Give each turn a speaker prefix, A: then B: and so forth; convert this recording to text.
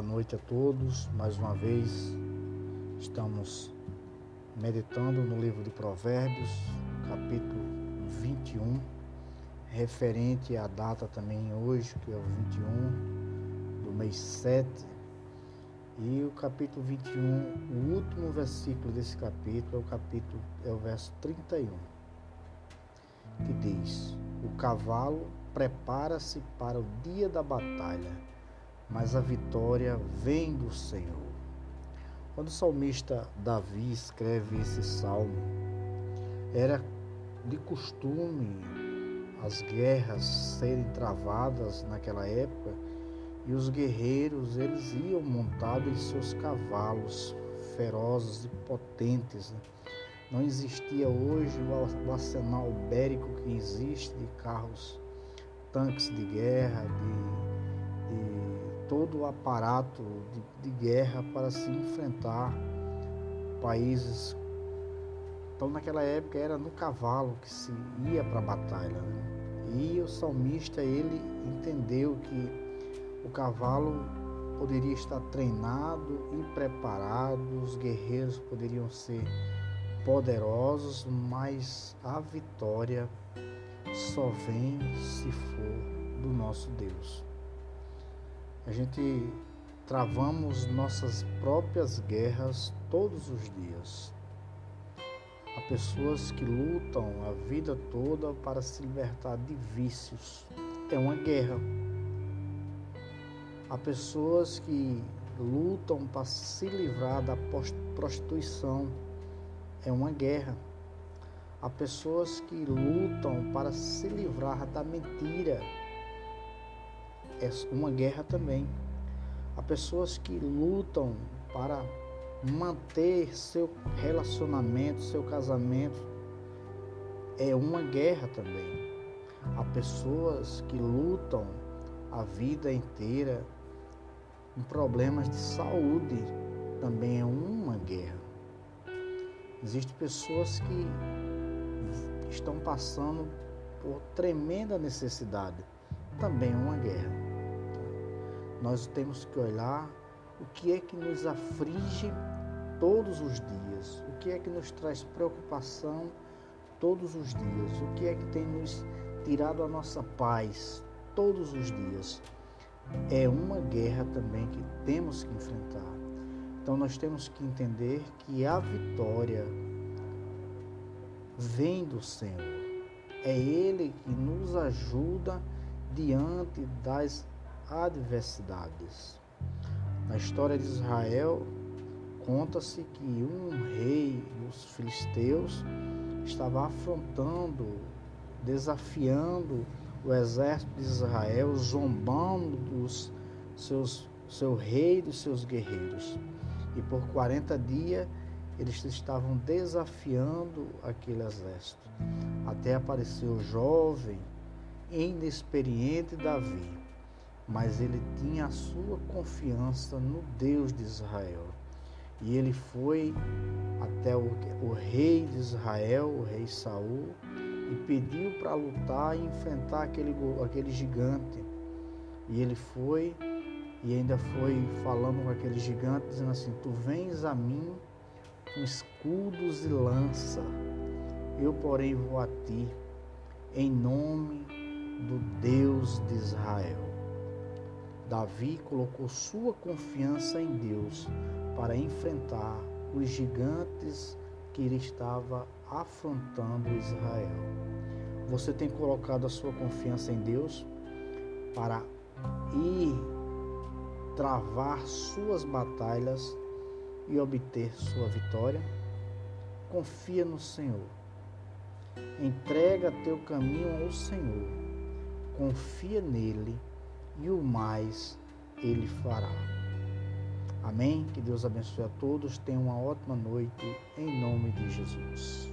A: noite a todos. Mais uma vez estamos meditando no livro de Provérbios, capítulo 21, referente à data também hoje, que é o 21 do mês 7. E o capítulo 21, o último versículo desse capítulo é o capítulo é o verso 31, que diz: O cavalo prepara-se para o dia da batalha mas a vitória vem do Senhor. Quando o salmista Davi escreve esse salmo, era de costume as guerras serem travadas naquela época e os guerreiros eles iam montados em seus cavalos ferozes e potentes. Né? Não existia hoje o arsenal bélico que existe de carros, tanques de guerra, de, de todo o aparato de, de guerra para se enfrentar países. Então, naquela época era no cavalo que se ia para a batalha. Né? E o salmista ele entendeu que o cavalo poderia estar treinado e preparado, os guerreiros poderiam ser poderosos, mas a vitória só vem se for do nosso Deus. A gente travamos nossas próprias guerras todos os dias. Há pessoas que lutam a vida toda para se libertar de vícios. É uma guerra. Há pessoas que lutam para se livrar da prostituição. É uma guerra. Há pessoas que lutam para se livrar da mentira é uma guerra também. Há pessoas que lutam para manter seu relacionamento, seu casamento. É uma guerra também. Há pessoas que lutam a vida inteira com problemas de saúde. Também é uma guerra. Existem pessoas que estão passando por tremenda necessidade. Também é uma guerra nós temos que olhar o que é que nos aflige todos os dias, o que é que nos traz preocupação todos os dias, o que é que tem nos tirado a nossa paz todos os dias. É uma guerra também que temos que enfrentar. Então nós temos que entender que a vitória vem do Senhor. É Ele que nos ajuda diante das adversidades. Na história de Israel, conta-se que um rei dos filisteus estava afrontando, desafiando o exército de Israel, zombando dos seus, seu rei e dos seus guerreiros. E por 40 dias eles estavam desafiando aquele exército. Até apareceu o jovem, inexperiente Davi mas ele tinha a sua confiança no Deus de Israel. E ele foi até o, o rei de Israel, o rei Saul, e pediu para lutar e enfrentar aquele, aquele gigante. E ele foi e ainda foi falando com aquele gigante, dizendo assim: Tu vens a mim com escudos e lança, eu, porém, vou a ti, em nome do Deus de Israel. Davi colocou sua confiança em Deus para enfrentar os gigantes que ele estava afrontando Israel. Você tem colocado a sua confiança em Deus para ir travar suas batalhas e obter sua vitória? Confia no Senhor. Entrega teu caminho ao Senhor. Confia nele e o mais ele fará. Amém? Que Deus abençoe a todos. Tenham uma ótima noite em nome de Jesus.